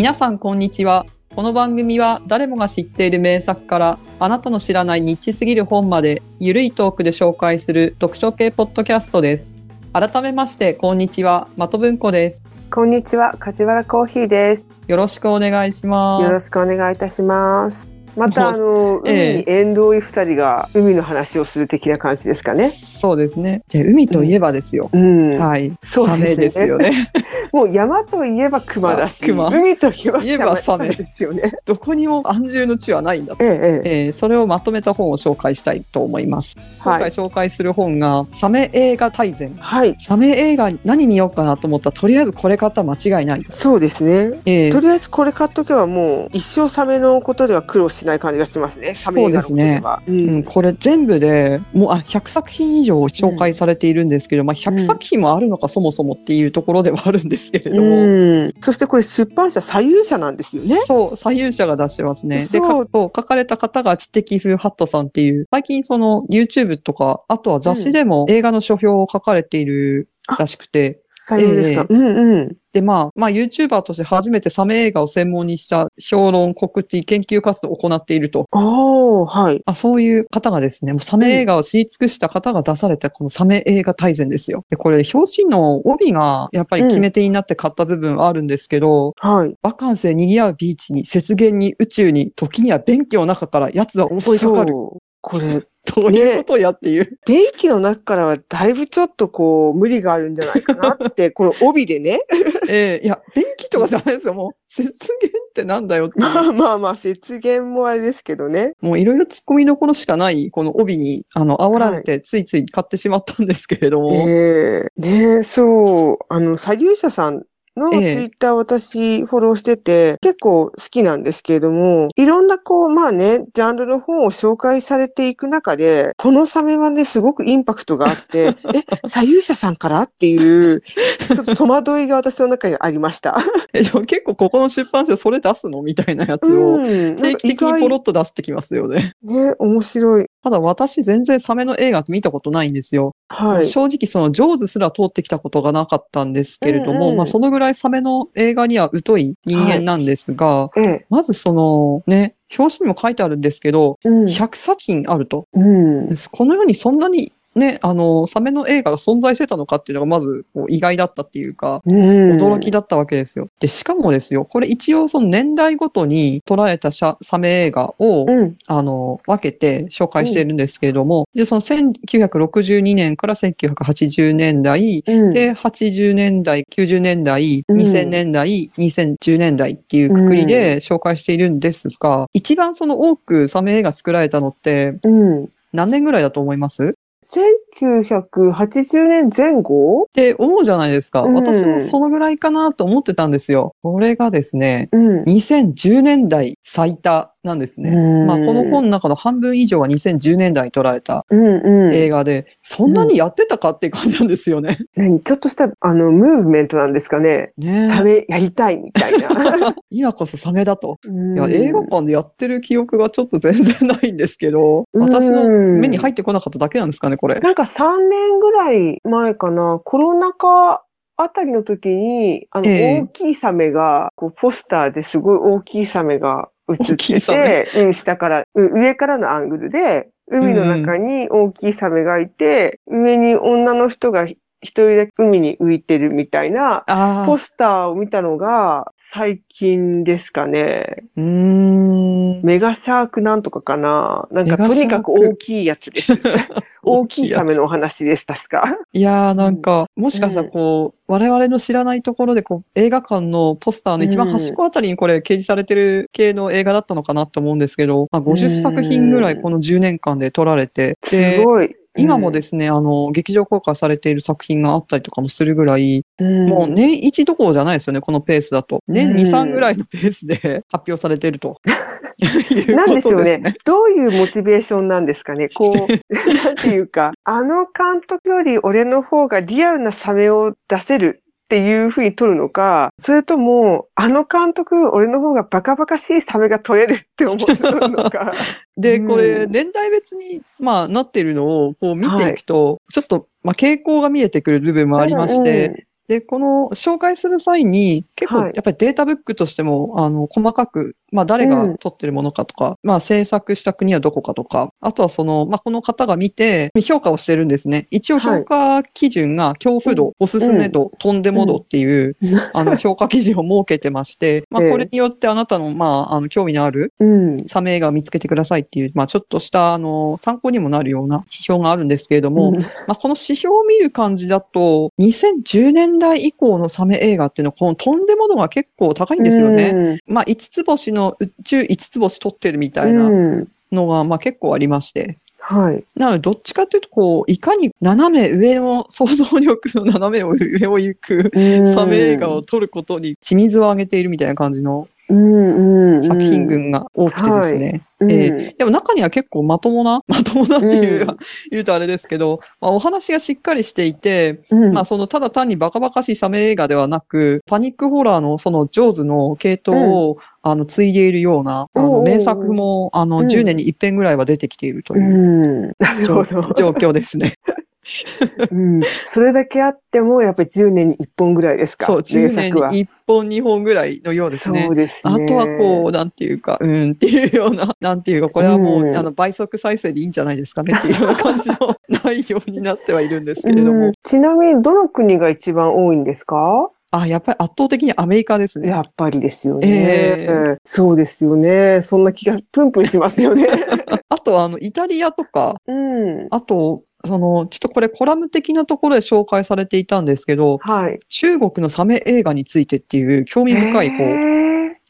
皆さんこんにちは。この番組は誰もが知っている名作からあなたの知らないニッチすぎる本までゆるいトークで紹介する読書系ポッドキャストです。改めましてこんにちは。的文庫です。こんにちは、梶原コーヒーです。よろしくお願いします。よろしくお願いいたします。また、あの、ええ海に縁遠い二人が海の話をする的な感じですかね。そうですねじゃあ海といえばですよ、うん。はいそうですねサメですよね もう山といえば熊だし、あ熊海といえばサメですよね。どこにも安住の地はないんだとええええ。えーそれをまとめた本を紹介したいと思います。今回はい。紹介する本が、サメ映画大全。はい。サメ映画何見ようかなと思ったら、とりあえずこれ買ったら間違いない。そうですね。えーとりあえずこれ買っとけばもう一生サメのことでは苦労しない感じがしますね。サメ映画のことでは。ううん、これ全部でもうあ100作品以上紹介されているんですけど、まあ、100作品もあるのか、そもそもっていうところではあるんですけれども、うん。そしてこれ出版社左右社なんですよね。そう左右者が出してますね。でそうかそう書かれた方が知的風ハットさんっていう最近その YouTube とかあとは雑誌でも映画の書評を書かれているらしくて、左右ですか？うんうん。で、まあ、まあ、YouTuber として初めてサメ映画を専門にした評論、告知、研究活動を行っていると。おー、はい。あそういう方がですね、もうサメ映画を知り尽くした方が出されたこのサメ映画大全ですよ。で、これ、表紙の帯がやっぱり決め手になって買った部分はあるんですけど、はい。バカンスで賑わうビーチに、雪原に、宇宙に、時には便器の中から奴は襲いかかる。これ、どういうことやっていう。電気の中からはだいぶちょっとこう、無理があるんじゃないかなって、この帯でね。ええいや、便器とかじゃないですよ。もう、雪原ってなんだよって。まあまあまあ、雪原もあれですけどね。もういろいろ突っ込みどころしかない、この帯に、あの、煽られて、ついつい買ってしまったんですけれども。ええねそう、あの、左右者さんのツイええッター私フォローしてて、結構好きなんですけれども、いろんなこう、まあね、ジャンルの本を紹介されていく中で、このサメはね、すごくインパクトがあって、え、左右者さんからっていう、ちょっと戸惑いが私の中にありました。えでも結構ここの出版社それ出すの？みたいなやつを、ん定期的にポロッと出してきますよね。ね、面白い。ただ私全然サメの映画って見たことないんですよ。はい。正直そのジョーズすら通ってきたことがなかったんですけれども、うんうんまあそのぐらいサメの映画には疎い人間なんですが、ええ。まずそのね、表紙にも書いてあるんですけど、うん。100作品あると。うん。この世にそんなにね、あの、サメの映画が存在してたのかっていうのがまず意外だったっていうか、うん驚きだったわけですよ。で、しかもですよ、これ一応その年代ごとに捉えたサメ映画を、うん。あの、分けて紹介しているんですけれども、で、その1962年から1980年代、うん。で、80年代、90年代、うん2000年代、2010年代っていうくくりで紹介しているんですが、一番その多くサメ映画作られたのってうん。何年ぐらいだと思います？1980年前後？って思うじゃないですか。うん私もそのぐらいかなと思ってたんですよ。これがですね、うん。2010年代最多なんですね。うんまあ、この本の中の半分以上は2010年代に撮られたうんうん。映画で、そんなにやってたかっていう感じなんですよね。何？ちょっとした、あの、ムーブメントなんですかね。ねサメやりたいみたいな。今こそサメだと。いいや、映画館でやってる記憶がちょっと全然ないんですけど、うん私の目に入ってこなかっただけなんですかね、これ。なんか3年ぐらい前かな、コロナ禍あたりの時に、あの、ええ大きいサメが、こう、ポスターですごい大きいサメが映ってて、うん、下から、うん上からのアングルで、海の中に大きいサメがいて、上に女の人が一人だけ海に浮いてるみたいな、ポスターを見たのが最近ですかね。うーん。メガシャークなんとかかな。なんかとにかく大きいやつです。大きいサメのお話です、確か。いやーなんか、もしかしたらこう、我々の知らないところでこう、映画館のポスターの一番端っこあたりにこれ掲示されてる系の映画だったのかなと思うんですけど、まあ、50作品ぐらいこの10年間で撮られて、すごい。今もですね、あの、劇場公開されている作品があったりとかもするぐらい、うん、もう年1どころじゃないですよね、このペースだと。年2、うん3ぐらいのペースで発表されていると。いうなんですよ。ね。どういうモチベーションなんですかね。こう、なんていうか、あの監督より俺の方がリアルなサメを出せるっていうふうに撮るのか、それとも、あの監督、俺の方がバカバカしいサメが撮れるって思って撮るのか。で、うん。これ、年代別に、まあ、なってるのを、こう見ていくと、ちょっと、まあ、傾向が見えてくる部分もありまして、で、この紹介する際に、結構はい。やっぱりデータブックとしても、あの、細かく、まあ誰が撮ってるものかとか、まあ制作した国はどこかとか、あとはその、まあこの方が見て評価をしてるんですね。一応評価基準が恐怖度、おすすめ度、とん。でも度っていう、あの評価基準を設けてまして、まあええ。これによってあなたの、まあ、あの、興味のあるうん。サメ映画を見つけてくださいっていう、まあちょっとした、あの、参考にもなるような指標があるんですけれども、まあ、この指標を見る感じだと、2010年代以降のサメ映画っていうのは、このとんでものが結構高いんですよね。ね。まあ、5つ星の宇宙5つ星取ってるみたいなうん。のが、まあ結構ありまして。はい。なので、どっちかというと、こう、いかに斜め上の、想像力の斜め上を行くサメ映画を撮ることに血水を上げているみたいな感じのうんうん。作品群が多くてですね。でも中には結構まともな、まともなっていう、うん言うとあれですけど、まあ、お話がしっかりしていて、うんまあそのただ単にバカバカしいサメ映画ではなく、パニックホラーのそのジョーズの系統を、あの、継いでいるような、あの名作も、あの、うん10年に一遍ぐらいは出てきているとう。いう。状況ですね。うん。それだけあっても、やっぱり10年に1本ぐらいですか？そう、10名作は年に1本2本ぐらいのようですねそ。うですね。あとはこう、なんていうか、うんっていうような、なんていうか、これはもう、うんあの、倍速再生でいいんじゃないですかねっていうような感じの内容になってはいるんですけれども。うんちなみに、どの国が一番多いんですか？あ、やっぱり圧倒的にアメリカですね。やっぱりですよね、ええそうですよね。そんな気がプンプンしますよね。あと、あの、イタリアとか、うん。あと、その、ちょっとこれコラム的なところで紹介されていたんですけど、はい。中国のサメ映画についてっていう興味深い、こう、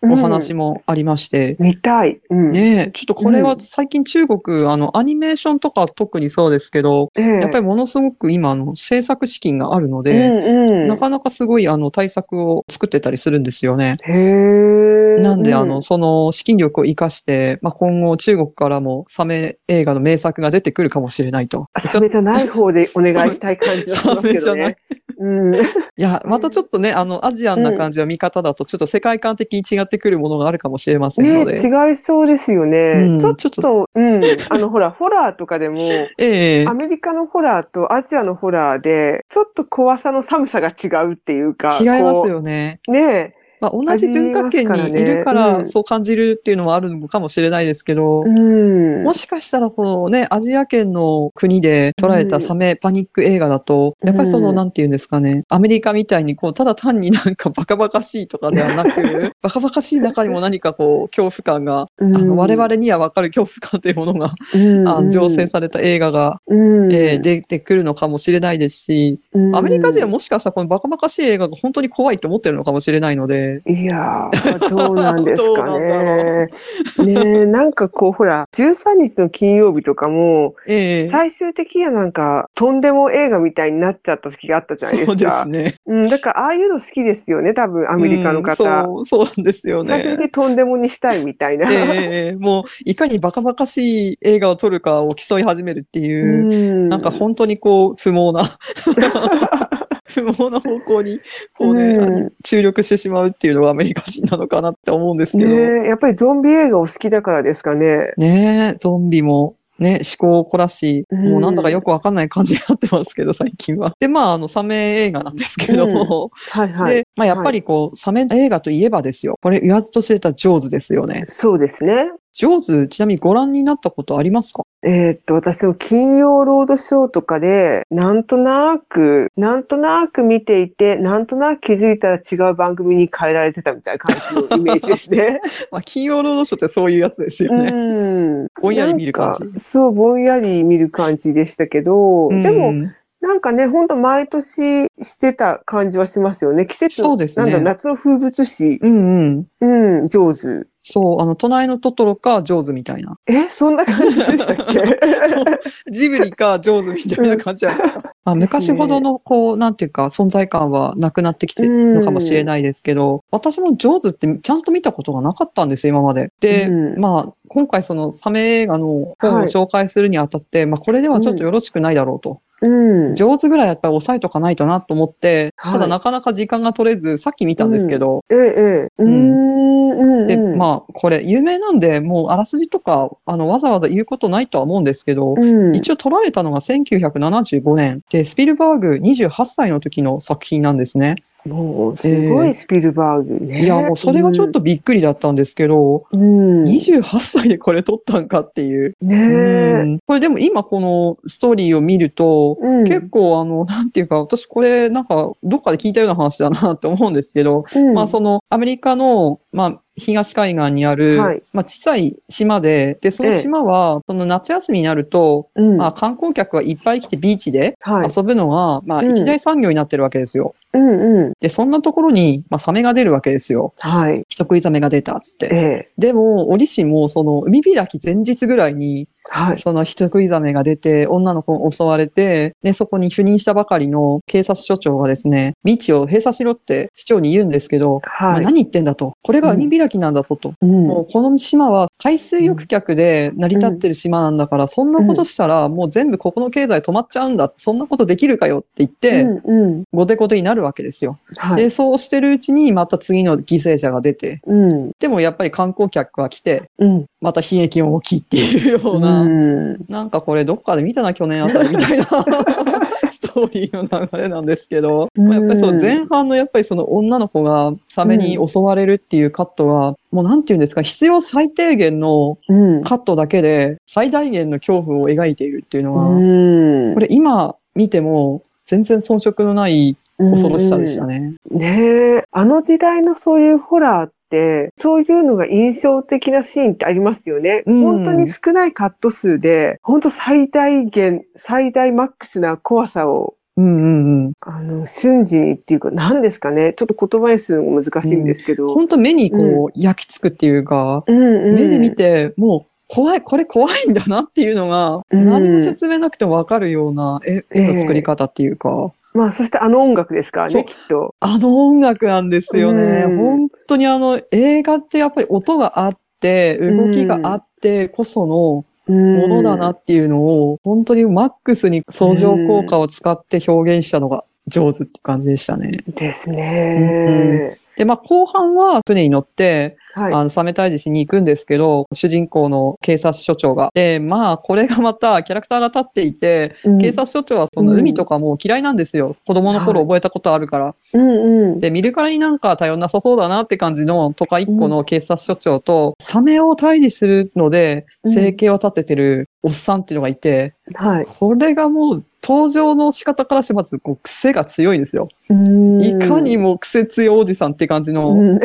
お話もありまして、うん見たい。うん。ねえ、ちょっとこれはうん最近中国、あの、アニメーションとか特にそうですけど、ええやっぱりものすごく今、あの、制作資金があるのうで、んうん。なかなかすごい、あの、対策を作ってたりするんですよね。へーなんで、あうの、その資金力を活かして、まあ、今後中国からもサメ映画の名作が出てくるかもしれないと。サメじゃない方でお願いしたい感じがしますけど サメじゃないね。うん。いや、またちょっとね、あの、アジアンな感じは見方だと、ちょっと世界観的に違ってくるものがあるかもしれませんのね、で。違いそうですよね。うんちょっと、うん。あの、ほら、ホラーとかでも、ええアメリカのホラーとアジアのホラーで、ちょっと怖さの寒さが違うっていうか。違いますこよね。う。ねまあ、同じ文化圏にいるからそう感じるっていうのもあるのかもしれないですけど、うん。もしかしたら、このね、アジア圏の国で捉えたサメパニック映画だと、やっぱりその、うん。なんていうんですかね、アメリカみたいに、こう、ただ単になんかバカバカしいとかではなく、バカバカしい中にも何かこう、恐怖感が、うん。あの我々にはわかる恐怖感というものが、うん、あの乗船された映画が、うん、えー出てくるのかもしれないですし、うん。アメリカ人はもしかしたらこのバカバカしい映画が本当に怖いと思ってるのかもしれないので、いやー、どうなんですかね。ねえ、なんかこう、ほら、13日の金曜日とかも、ええ最終的にはなんか、とんでも映画みたいになっちゃった時があったじゃないですか。そうですね。うん、だから、ああいうの好きですよね、多分、アメリカの方。うんそう、そうなんですよね。最終的にとんでもにしたいみたいな。ええもう、いかにバカバカしい映画を撮るかを競い始めるっていう、うんなんか本当にこう、不毛な、不毛な方向に、こうね、うん注力してしまうっていうのがアメリカ人なのかなって思うんですけど。ねえ、やっぱりゾンビ映画を好きだからですかね。ねえ、ゾンビも、ね、思考を凝らし、うんもうなんだかよくわかんない感じになってますけど、最近は。で、まあ、あの、サメ映画なんですけれども、はいはい。で、まあ、やっぱりこう、サメ映画といえばですよ。これ言わずと知れたジョーズですよね。そうですね。ジョーズ、ちなみにご覧になったことありますか？えーっと、私の金曜ロードショーとかで、なんとなく、なんとなく見ていて、なんとなく気づいたら違う番組に変えられてたみたいな感じのイメージですね。まあ、金曜ロードショーってそういうやつですよね。うん。ぼんやり見る感じそう、ぼんやり見る感じでしたけど、うんでも、なんかね、ほんと毎年してた感じはしますよね。季節の、そうですねなんだ、夏の風物詩。うんうん。うん、上手。そう、あの、隣のトトロかジョーズみたいな。え、そんな感じでしたっけ？そうジブリかジョーズみたいな感じだった。あ昔ほどの、こう、なんていうか、存在感はなくなってきてるのかもしれないですけど、私もジョーズってちゃんと見たことがなかったんですよ、今まで。で、うんまあ、今回そのサメ映画の本を紹介するにあたって、まあ、これではちょっとよろしくないだろうと。うん。上手ぐらいやっぱり抑えとかないとなと思って、はいただなかなか時間が取れず、さっき見たんですけど、ええ、ええ。うーん、うん。で、うんまあ、これ有名なんで、もうあらすじとか、あの、わざわざ言うことないとは思うんですけど、うん。一応撮られたのが1975年で、スピルバーグ28歳の時の作品なんですね。もう、すごいスピルバーグね。いや、もうそれがちょっとびっくりだったんですけど、うん、うん。28歳でこれ撮ったんかっていう。ねうえ。んこれでも今このストーリーを見ると、うん結構あの、なんていうか、私これなんかどっかで聞いたような話だなって思うんですけど、うんまあそのアメリカの、まあ東海岸にある、はいまあ小さい島で、で、その島は、その夏休みになると、うんまあ観光客がいっぱい来てビーチではい。遊ぶのが、まあうん一大産業になってるわけですよ。うんうん。で、そんなところに、まあサメが出るわけですよ。はい。人食いザメが出たっつって。ええ。でも、折しも、その、海開き前日ぐらいに、はい。その人食いザメが出て、女の子を襲われて、で、そこに赴任したばかりの警察署長がですね、ビーチを閉鎖しろって市長に言うんですけど、まあはい。何言ってんだと。これが海開きなんだぞと。うんもうこの島は海水浴客で成り立ってる島なんだから、そんなことしたらもう全部ここの経済止まっちゃうんだ。そんなことできるかよって言って、うんうん。ゴテゴテになるわけですよ。はい。で、そうしてるうちにまた次の犠牲者が出て、うん。でもやっぱり観光客が来て、うん。また悲劇が起きっていうような、うんなんかこれどっかで見たな、去年あたりみたいな ストーリーの流れなんですけど、うんまあやっぱりその前半のやっぱりその女の子がサメに襲われるっていうカットは、もうなんていうんですか、必要最低限のうん。カットだけで最大限の恐怖を描いているっていうのは、うんこれ今見ても全然遜色のない恐ろしさでしたね。ねえ。あの時代のそういうホラーって、そういうのが印象的なシーンってありますよね。うん本当に少ないカット数で、本当最大限、最大マックスな怖さを、うんうんうん。あの、瞬時にっていうか、何ですかね。ちょっと言葉にするのが難しいんですけど。本当目にこう焼き付くっていうか、うんうん目で見て、もう怖い、これ怖いんだなっていうのが、うん何も説明なくてもわかるような絵絵の作り方っていうか、まあ、そしてあの音楽ですからね、きっと。あの音楽なんですよね。うん本当にあの映画ってやっぱり音があって、動きがあってこそのもものだなっていうのを、本当にマックスに相乗効果を使って表現したのが上手って感じでしたね。ですね。で、まあ後半は船に乗って、はい。あの、サメ退治しに行くんですけど、主人公の警察署長が。で、まあ、これがまたキャラクターが立っていて、うん警察署長はその海とかもう嫌いなんですよ。子供の頃覚えたことあるから。うんうん。で、見るからになんか頼んなさそうだなって感じの都会一個の警察署長と、サメを退治するので、うん生計を立ててるおっさんっていうのがいて、はい。これがもう登場の仕方からしてまずこう癖が強いんですよ。うんいかにも癖強いおじさんって感じの、うん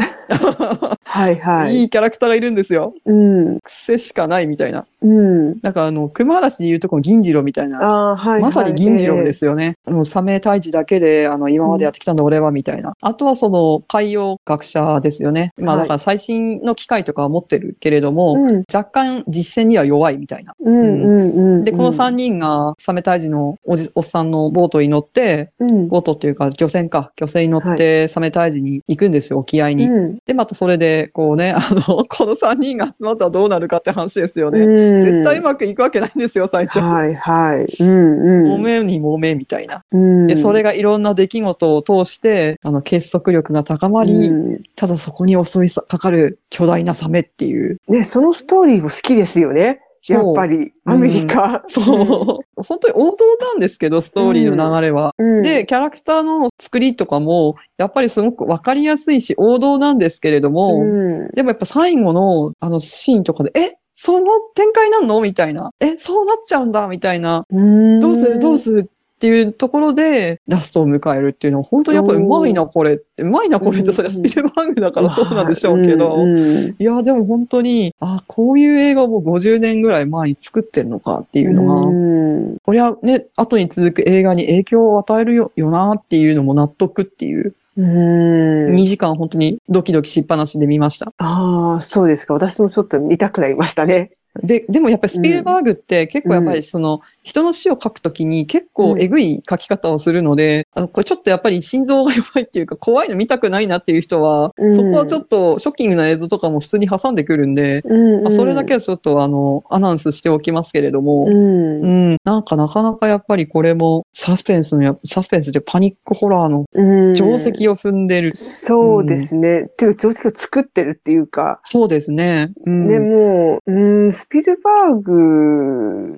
はいはい。いいキャラクターがいるんですよ。うん。癖しかないみたいな。うん。なんかあの、熊嵐で言うとこの銀次郎みたいな。ああ、はい、はい。。まさに銀次郎ですすよね。もうサメ退治だけで、あの、今までやってきたんだ俺は、みたいな。あとはその、海洋学者ですよね。まあ、はいだから最新の機械とかは持ってるけれども、うん。若干実践には弱いみたいな。うんうんうん。で、この3人がサメ退治のおじ、おっさんのボートに乗って、うん。ボートっていうか漁船か、漁船に乗ってサメ退治に行くんですよ、沖合に。うんで、またそれで、こうね、あの、この3人が集まったらどうなるかって話ですよね。うん絶対うまくいくわけないんですよ、最初。はいはい。うんうん。揉めに揉めみたいな。うん。で、それがいろんな出来事を通して、あの、結束力が高まり、うんただそこに襲いかかる巨大なサメっていう。ね、そのストーリーも好きですよね。やっぱり、アメリカ。そう。本当に王道なんですけど、ストーリーの流れは。うん。で、キャラクターの作りとかも、やっぱりすごくわかりやすいし、王道なんですけれども、うん、でもやっぱ最後の、あのシーンとかで、え？その展開なんの？みたいな。え、そうなっちゃうんだみたいな。うん。どうする？どうする？っていうところで、ラストを迎えるっていうのは、本当にやっぱりうまいな、これって。うまいな、これって、それはスピルバーグだからそうなんでしょうけど。いや、でも本当に、あ、こういう映画をもう50年ぐらい前に作ってるのかっていうのが、うん。これはね、後に続く映画に影響を与えるよよなっていうのも納得っていう、うん2時間本当にドキドキしっぱなしで見ました。ああ、そうですか。私もちょっと見たくなりましたね。で、でもやっぱりスピルバーグって結構やっぱりその、人の死を書くときに結構えぐい書き方をするので、あの、これちょっとやっぱり心臓が弱いっていうか怖いの見たくないなっていう人は、うんそこはちょっとショッキングな映像とかも普通に挟んでくるんで、あ、それだけはちょっとあの、アナウンスしておきますけれども、うん。うん、なんかなかなかやっぱりこれもサスペンスのや、サスペンスでパニックホラーのうん。定石を踏んでる。そうですね。っていうか、定石を作ってるっていうか、そうですね。うん、でも、うん、スピルバーグ、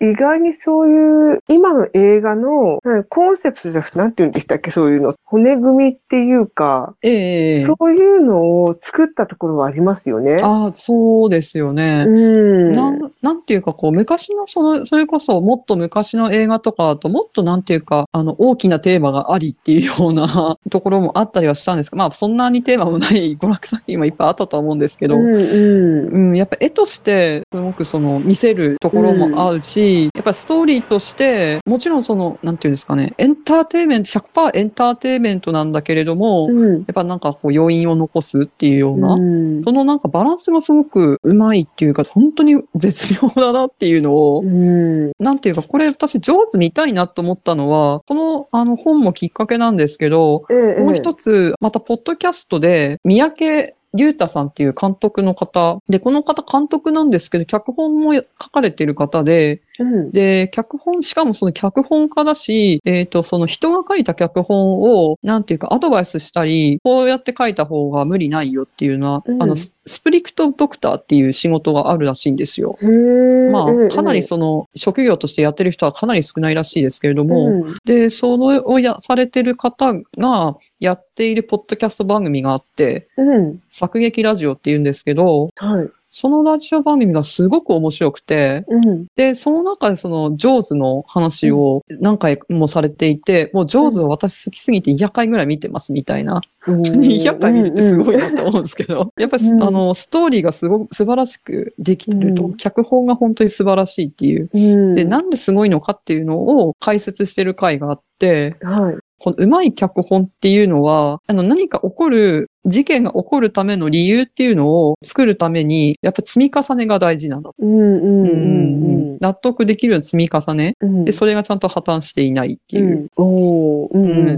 意外にそういう、今の映画の、コンセプトじゃなくて、なんて言うんでしたっけ、そういうの。骨組みっていうか、ええそういうのを作ったところはありますよね。ああ、そうですよね。うん。なん、なんていうかこう、昔のその、それこそもっと昔の映画とかだともっとなんていうか、あの、大きなテーマがありっていうような ところもあったりはしたんですけど、まあそんなにテーマもない娯楽作品はいっぱいあったとは思うんですけど、うんうん。うん、やっぱ絵として、すごくその、見せるところもあるし、やっぱストーリーとして、もちろんその、なんていうんですかね、エンターテイメント、100%エンターテイメントなんだけれども、やうん。っぱなんかこう余韻を残すっていうような、うんそのなんかバランスがすごくうまいっていうか、本当に絶妙だなっていうのを、うん。なんていうか、これ私上手見たいなと思ったのは、このあの本もきっかけなんですけど、ええもう一つ、またポッドキャストで、三宅竜太さんっていう監督の方、で、この方監督なんですけど、脚本も書かれてる方で、うん。で、脚本、しかもその脚本家だし、えっ、と、その人が書いた脚本を、なんていうか、アドバイスしたり、こうやって書いた方が無理ないよっていうのは、うんあの、ススプリクトドクターっていう仕事があるらしいんですよ。まええあ、かなりその、職業としてやってる人はかなり少ないらしいですけれども、うんで、そのをや、されてる方がやっているポッドキャスト番組があって、うん。作劇ラジオって言うんですけど、はい。そのラジオ番組がすごく面白くて、うん。で、その中でその、ジョーズの話を何回もされていて、もうジョーズは私好きすぎて200回ぐらい見てますみたいな。200回見るってすごいなと思うんですけど、やっぱり、うんあの、ストーリーがすごく素晴らしくできてると、うん脚本が本当に素晴らしいっていう。うん。で、なんですごいのかっていうのを解説してる回があって、はい。このうまい脚本っていうのは、あの何か起こる、事件が起こるための理由っていうのを作るために、やっぱ積み重ねが大事なんだ。うんうんうんうん。納得できる積み重ね。うんで、それがちゃんと破綻していないっていう。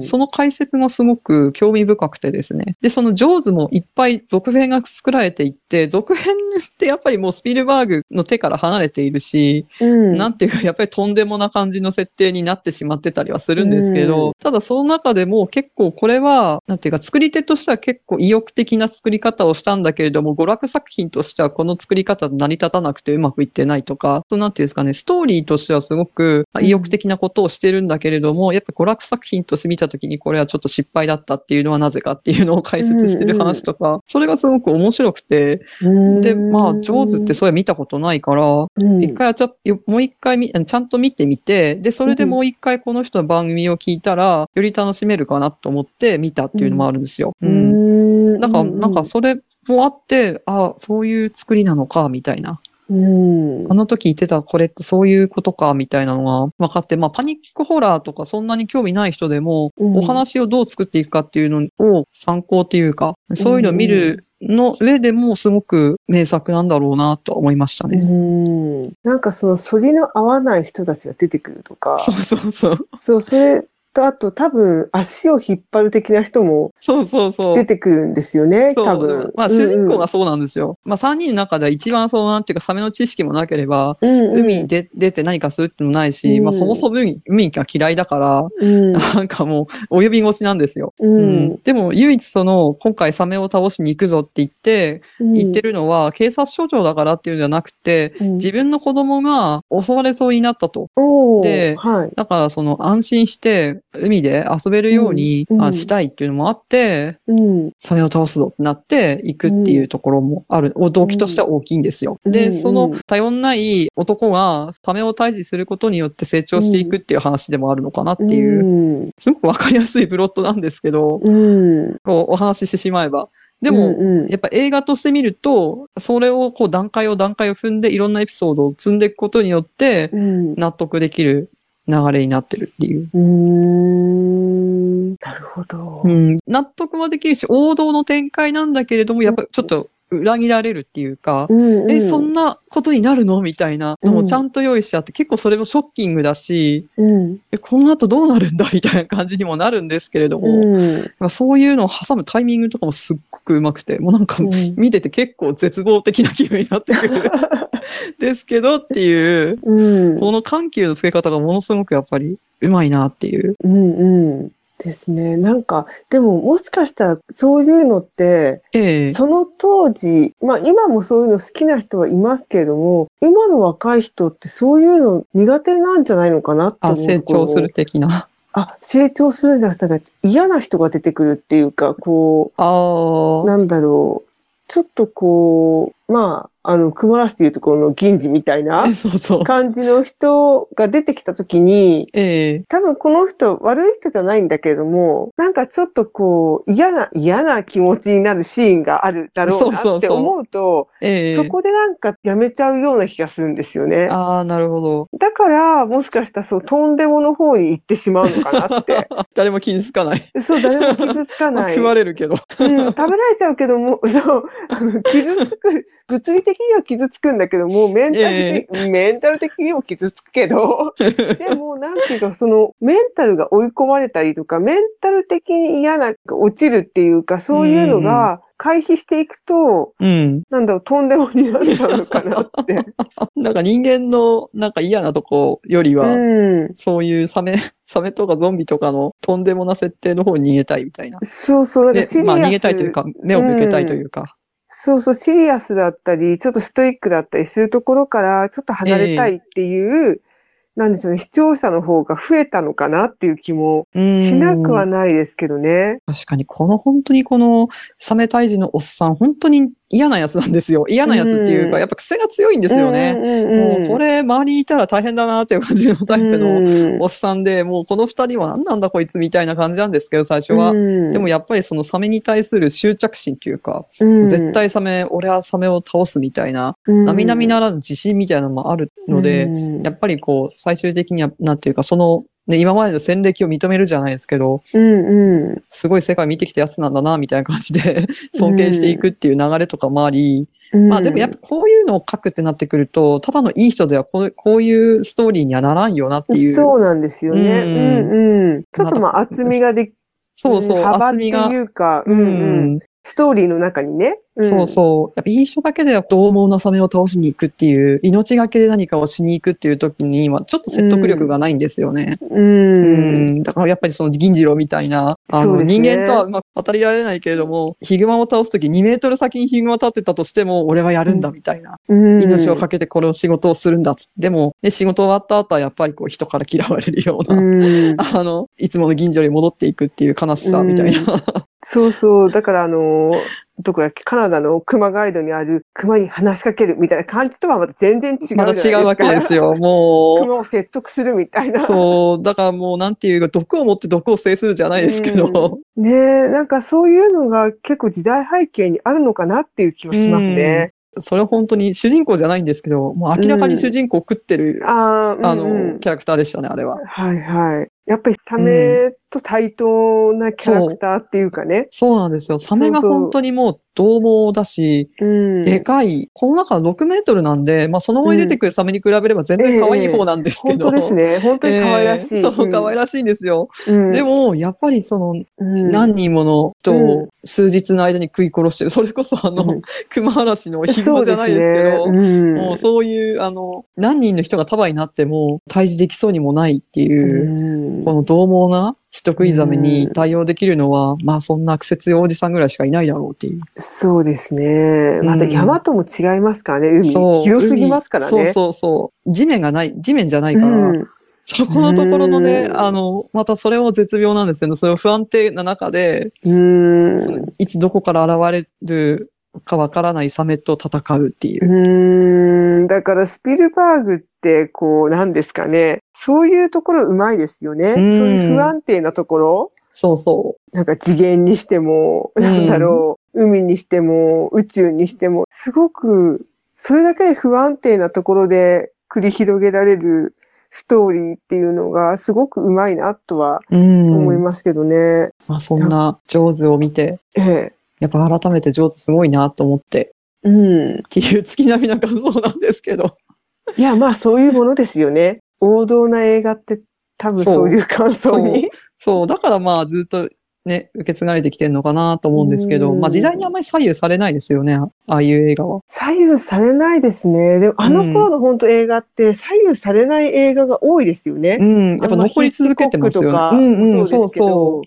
その解説がすごく興味深くてですね。で、そのジョーズもいっぱい続編が作られていって、続編ってやっぱりもうスピルバーグの手から離れているし、うんなんていうか、やっぱりとんでもな感じの設定になってしまってたりはするんですけど、うんただその中でも結構これは、なんていうか、作り手としては結構意欲的な作り方をしたんだけれども、娯楽作品としてはこの作り方成り立たなくてうまくいってないとか、そうなんていうんですかね、ストーリーとしてはすごくまあ意欲的なことをしてるんだけれども、やっぱ娯楽作品として見たときにこれはちょっと失敗だったっていうのはなぜかっていうのを解説してる話とか、それがすごく面白くて、で、まあ、ジョーズってそれ見たことないから、うん。一回はちょよもう一回みちゃんと見てみて、で、それでもう一回この人の番組を聞いたら、より楽しめるかなと思って見たっていうのもあるんですよ。ううん。ん。だから、なんかそれもあって、あそういう作りなのか、みたいな。うん。あの時言ってたこれってそういうことか、みたいなのが分かって、まあ、パニックホラーとかそんなに興味ない人でも、うん。お話をどう作っていくかっていうのを参考っていうか、そういうのを見るの上でもすごく名作なんだろうなとは思いましたうね。ん。なんかその反りの合わない人たちが出てくるとか、そうそうそう。そう、それとあと多分足を引っ張る的な人もそうそうそう。出てくるんですよね、そう多分。まあ、主人公がそうなんですよ。まあ、3人の中では一番そうなんていうか、サメの知識もなければ、うんうん、海に出出て何かするってのもないし、うんまあ、そもそも海海が嫌いだから、うん、なんかもう、及び腰なんですよ。ううんん、でも、唯一その、今回サメを倒しに行くぞって言って、言ってるのは、警察署長だからっていうんじゃなくて、うん、自分の子供が襲われそうになったと。ではい。だから、その、安心して、海で遊べるように、うんうん。あしたいっていうのもあって、うん、サメを倒すぞってなって行くっていうところもある。お動機としては大きいんですよ。で、うん。うん。その頼んない男がサメを退治することによって成長していくっていう話でもあるのかなっていう、うん、すごくわかりやすいプロットなんですけど、うん、こうお話ししてしまえば。でも、うんうん。やっぱ映画として見ると、それをこう段階を段階を踏んでいろんなエピソードを積んでいくことによってうん、納得できる流れになってるっていう。うなるほど。うん、納得もできるし、王道の展開なんだけれども、やっぱりちょっと裏切られるっていうか、うんうん。え、そんなことになるのみたいなのうん。もちゃんと用意しちゃって、結構それもショッキングだし、うん。え、この後どうなるんだみたいな感じにもなるんですけれども、うん。まあそういうのを挟むタイミングとかもすっごくうまくて、もうなんかうん。見てて結構絶望的な気分になってくる。ですけどっていう、うん。この緩急のつけ方がものすごくやっぱりうまいなっていう。うんうんですね。なんか、でももしかしたらそういうのって、ええその当時、まあ今もそういうの好きな人はいますけれども、今の若い人ってそういうの苦手なんじゃないのかなって思あ、う成長する。的な。あ、成長するんじゃなくて、嫌な人が出てくるっていうか、こあう、あ。なんだろう。ちょっとこう、まあ、あの、曇らして言うところの銀次みたいなえそうそう。感じの人が出てきたときに、ええ多分この人悪い人じゃないんだけれども、なんかちょっとこう嫌な、嫌な気持ちになるシーンがあるだろうなって思うと、ええそこでなんかやめちゃうような気がするんですよね。ああ、なるほど。だから、もしかしたらそう、とんでもの方に行ってしまうのかなって。誰も気につかない。そう、誰も傷つかまあない。食われるけど。うん、食べられちゃうけども、そう、あの傷つく、物理的には傷つくんだけども、メンタル的、メンタル的にも傷つくけど、でも、なんていうか、その、メンタルが追い込まれたりとか、メンタル的に嫌な、落ちるっていうか、そういうのが回避していくと、うん。なんだろう、とんでもになっちゃうのかなって。なんか人間のなんか嫌なとこよりは、うん。そういうサメ、サメとかゾンビとかのとんでもな設定の方に逃げたいみたいな。そうそう、なんかでシリアス。まあ逃げたいというか、目を向けたいというか。そうそう、シリアスだったり、ちょっとストイックだったりするところから、ちょっと離れたいっていう、なんでしょうね、視聴者の方が増えたのかなっていう気もうん。しなくはないですけどね。確かに、この本当にこのサメ退治のおっさん、本当に嫌なやつなんですよ。嫌なやつっていうか、うん。やっぱ癖が強いんですよね。もうこれ、周りにいたら大変だなっていう感じのタイプののおっさんで、もうこの二人は何なんだこいつみたいな感じなんですけど、最初は。でもやっぱりそのサメに対する執着心っていうか、絶対サメ、俺はサメを倒すみたいな、並々ならぬ自信みたいなのもあるので、やっぱりこう、最終的には、なんていうか、その、ね、今までの戦歴を認めるじゃないですけど、うんうんすごい世界見てきたやつなんだな、みたいな感じで 尊敬していくっていう流れとかもあり、うんまあでもやっぱこういうのを書くってなってくると、ただのいい人ではこうこういうストーリーにはならんよなっていう。そうなんですよね。ううんんうん。ちょっとまあ厚みができ、そうそう、幅って厚みが。いうか、ううんうんん。ストーリーの中にね。そうそう。やっぱいい人だけでは獰猛なサメを倒しに行くっていう、命がけで何かをしに行くっていう時に、まあ、ちょっと説得力がないんですよね。う。うんん。だからやっぱりその銀次郎みたいな、あの、ね人間とはうまく渡りられないけれども、ヒグマを倒す時2メートル先にヒグマ立ってたとしても、俺はやるんだみたいな。うん命をかけてこの仕事をするんだっつって。でも、ね、仕事終わった後はやっぱりこう人から嫌われるような、うんあの、いつもの銀次郎に戻っていくっていう悲しさみたいな。そうそう。だからあのーどこだっけ、カナダの熊ガイドにある熊に話しかけるみたいな感じとはまた全然違うま。た違うわけですよ。もう。熊を説得するみたいな。そう、だからもうなんていうか、毒を持って毒を制するじゃないですけど、うんねえ、なんかそういうのが結構時代背景にあるのかなっていう気はしますね。それは本当に主人公じゃないんですけど、もう明らかに主人公を食ってる、ああ、あうんうんの、キャラクターでしたね、あれは。はいはい。やっぱりサメと対等なキャラクターっていうかね。そうなんですよ。サメがそうそう本当にもう獰猛だし、うん。でかい、この中6メートルなんで、まあその後に出てくるサメに比べれば全然可愛い方なんですけ本ど。当ですね。本当に可愛らしい。えーそう、可愛らしいんですよ。うんで、も、やっぱりその、うん何人もの人うを数日の間に食い殺してる。それこそあの、うん熊嵐のヒグマじゃないですけど、そうですねもうそういう、あの、何人の人が束になっても退治できそうにもないっていう、うんこの獰猛な人食いザメに対応できるのは、まあそんな癖強いおじさんぐらいしかいないだろうっていう。そうですね。またうん山とも違いますからね、海。そう。広すぎますからね。海そうそうそう。地面がない、地面じゃないから、うんそこのところのねう、んあの、またそれも絶妙なんですよね。それを不安定な中で、うん。いつどこから現れるかわからないサメと戦うっていうう。ん。だからスピルバーグって、こう、なんですかね。そういうところうまいですよね。そううんいう不安定なところ。そうそなんか次元にしても、うんなんだろう、海にしても、宇宙にしても、すごく、それだけで不安定なところで繰り広げられるストーリーっていうのがすごくうまいなとは。思いますけどね。まあそんな上手を見て、ええ。やっぱ改めて上手すごいなと思ってうん。ていう月並みな感想なんですけど。いや、まあそういうものですよね。王道な映画って多分そういう感想に。そう、だからまあずっとね、受け継がれてきてるのかなと思うんですけど、うんまあ時代にあんまり左右されないですよね、ああいう映画は。左右されないですね。でもあの頃の本当映画って左右されない映画が多いですよね。うん、やっぱ残り続けてますよね。うんうん、そうそ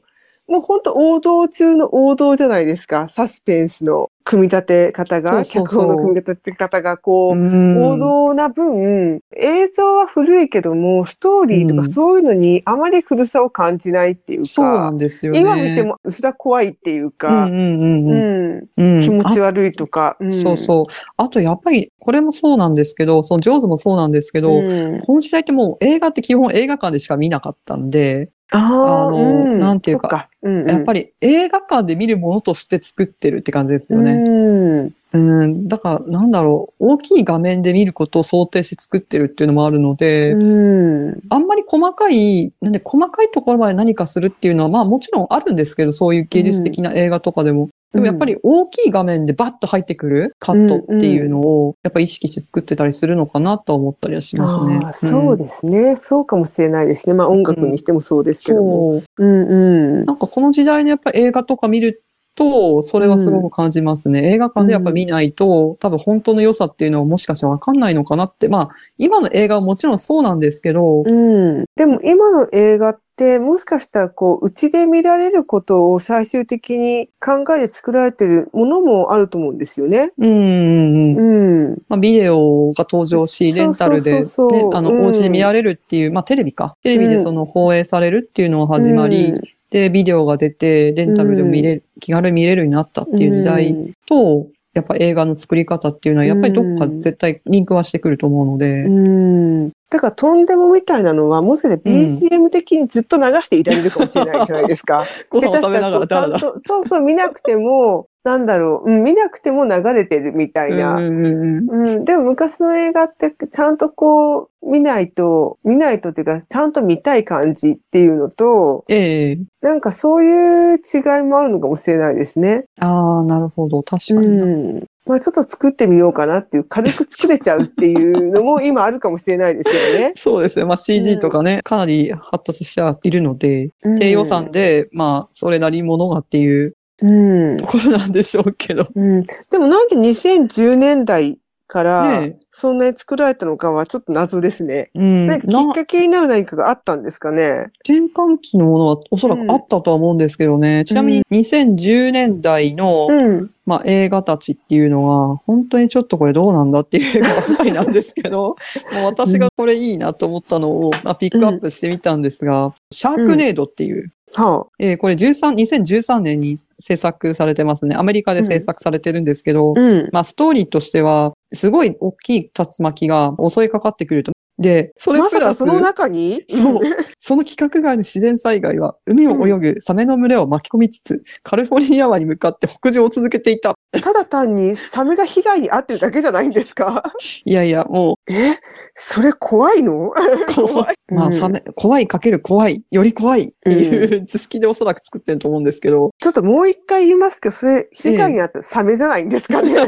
もう本当王道中の王道じゃないですか。サスペンスの組み立て方が、脚本の組み立て方がこう。王道な分、映像は古いけども、ストーリーとうんかそういうのにあまり古さを感じないっていうそうなか、んですよね。今見てもうすら怖いっていううんか、うんうんうん。うんうん気持ち悪いとか、うんそうそう。あとやっぱり、これもそうなんですけど、そのジョーズもそうなんですけど、うんこの時代ってもう映画って基本映画館でしか見なかったんで、あああのうんなんていうかそっうんうんやっぱり映画館で見るものとして作ってるって感じですよね。うんうん。だから、なんだろう、大きい画面で見ることを想定して作ってるっていうのもあるので、うんあんまり細かい、なんで細かいところまで何かするっていうのは、まあもちろんあるんですけど、そういう芸術的な映画とかでも。でもやっぱり大きい画面でバッと入ってくるカットっていうのを、やっぱ意識して作ってたりするのかなとは思ったりはしますね。そうですね、そうかもしれないですね。まあ音楽にしてもそうですけども。そう。うんうん。なんかこの時代のやっぱり映画とか見ると、それはすごく感じますね。映画館でやっぱ見ないと、多分本当の良さっていうのはもしかしたらわかんないのかなって。まあ、今の映画はもちろんそうなんですけど、うん。でも今の映画ってもしかしたらこう、うちで見られることを最終的に考えて作られてるものもあると思うんですよね。うんうんうん。うん。まあ、ビデオが登場し、レンタルで、ねあの、うんお家で見られるっていう、まあ、テレビか。テレビでその放映されるっていうのが始まり、うんで、ビデオが出て、レンタルでも見れる、気軽に見れるようになったっていう時代うんと、やっぱ映画の作り方っていうのは、やっぱりどっか絶対リンクはしてくると思うので、うん。だから、とんでもみたいなのは、もしかして BGM 的にずっと流していられるかもしれないじゃないですか。ご飯を食べながらだらだそうそう、見なくても、なんだろう、うん、見なくても流れてるみたいな。うんうんうんうん、でも昔の映画ってちゃんとこう見ないと、見ないとっていうかちゃんと見たい感じっていうのと、ええなんかそういう違いもあるのかもしれないですね。ああ、なるほど。確うかにな。ん。まあちょっと作ってみようかなっていう、軽く作れちゃうっていうのも今あるかもしれないですけどね。そうですね。まあ CG とかね、かなり発達してはいるので、うん低予算で、まあ、それなりものがっていううん。ところなんでしょうけど。うん。でもなんで2010年代からねそんなに作られたのかはちょっと謎ですね。うん。何かきっなかけになる何かがあったんですかね。転換期のものはおそらくあったとは思うんですけどね。ちなみに2010年代の、うん。まあ、映画たちっていうのは、本当にちょっとこれどうなんだっていう映画ばっかりなんですけど、もう私がこれいいなと思ったのを、まあ、ピックアップしてみたんですが、シャークネードっていう、はえーこれ13、2013年に制作されてますね。アメリカで制作されてるんですけど、あ。うん。まあ、ストーリーとしては、すごい大きい竜巻が襲いかかってくると。で、それまプラス、さかその中に？そう。その規格外の自然災害は、海を泳ぐサメの群れを巻き込みつつ、カリフォルニア湾に向かって北上を続けていた。ただ単にサメが被害に遭ってるだけじゃないんですか？いやいや、もえ？それ怖いの？う、怖い。まあ、うんサメ、怖いかける怖い、より怖いっていう図式でおそらく作ってると思うんですけど、ちょっともう一回言いますけど、それ被害に遭ったサメじゃないんですかね？